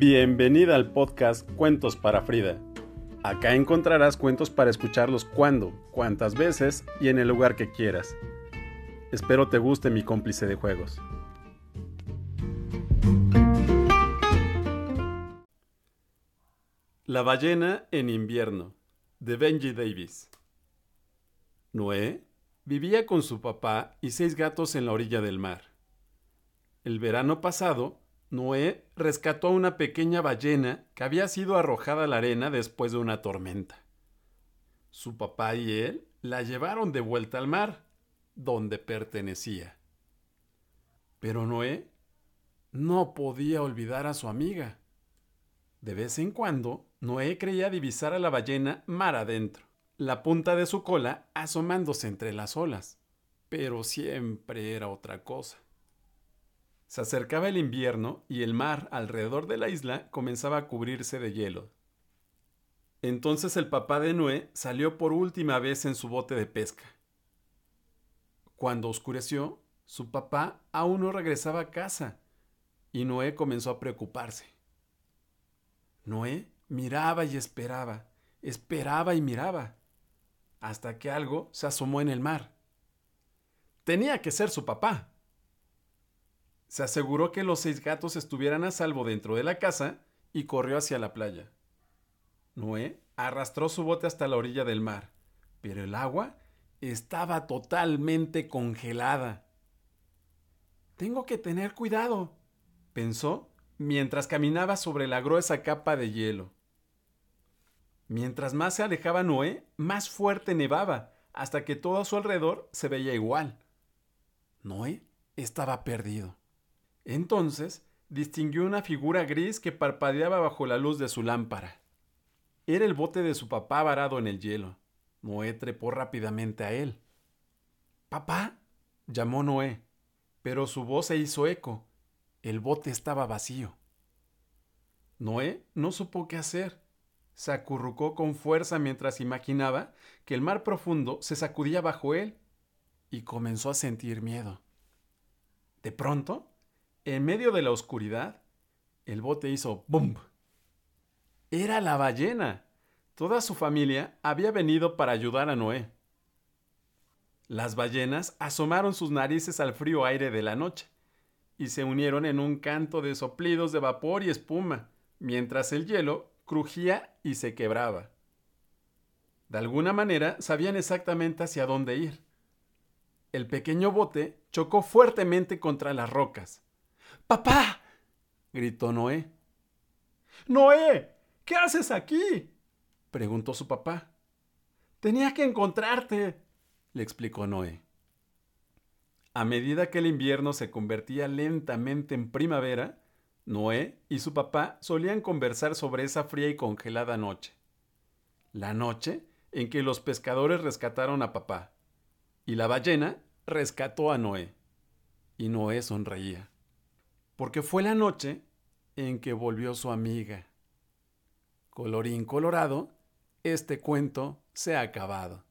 Bienvenida al podcast Cuentos para Frida. Acá encontrarás cuentos para escucharlos cuando, cuantas veces y en el lugar que quieras. Espero te guste mi cómplice de juegos. La ballena en invierno, de Benji Davis. Noé vivía con su papá y seis gatos en la orilla del mar. El verano pasado, Noé rescató a una pequeña ballena que había sido arrojada a la arena después de una tormenta. Su papá y él la llevaron de vuelta al mar, donde pertenecía. Pero Noé no podía olvidar a su amiga. De vez en cuando, Noé creía divisar a la ballena mar adentro, la punta de su cola asomándose entre las olas, pero siempre era otra cosa. Se acercaba el invierno y el mar alrededor de la isla comenzaba a cubrirse de hielo. Entonces el papá de Noé salió por última vez en su bote de pesca. Cuando oscureció, su papá aún no regresaba a casa y Noé comenzó a preocuparse. Noé miraba y esperaba, esperaba y miraba, hasta que algo se asomó en el mar. Tenía que ser su papá se aseguró que los seis gatos estuvieran a salvo dentro de la casa y corrió hacia la playa. Noé arrastró su bote hasta la orilla del mar, pero el agua estaba totalmente congelada. Tengo que tener cuidado, pensó mientras caminaba sobre la gruesa capa de hielo. Mientras más se alejaba Noé, más fuerte nevaba, hasta que todo a su alrededor se veía igual. Noé estaba perdido. Entonces distinguió una figura gris que parpadeaba bajo la luz de su lámpara. Era el bote de su papá varado en el hielo. Noé trepó rápidamente a él. Papá, llamó Noé, pero su voz se hizo eco. El bote estaba vacío. Noé no supo qué hacer. Se acurrucó con fuerza mientras imaginaba que el mar profundo se sacudía bajo él y comenzó a sentir miedo. De pronto, en medio de la oscuridad, el bote hizo ¡bum! Era la ballena. Toda su familia había venido para ayudar a Noé. Las ballenas asomaron sus narices al frío aire de la noche y se unieron en un canto de soplidos de vapor y espuma, mientras el hielo crujía y se quebraba. De alguna manera sabían exactamente hacia dónde ir. El pequeño bote chocó fuertemente contra las rocas. ¡Papá! gritó Noé. Noé, ¿qué haces aquí? preguntó su papá. Tenía que encontrarte, le explicó Noé. A medida que el invierno se convertía lentamente en primavera, Noé y su papá solían conversar sobre esa fría y congelada noche. La noche en que los pescadores rescataron a papá y la ballena rescató a Noé. Y Noé sonreía porque fue la noche en que volvió su amiga. Colorín colorado, este cuento se ha acabado.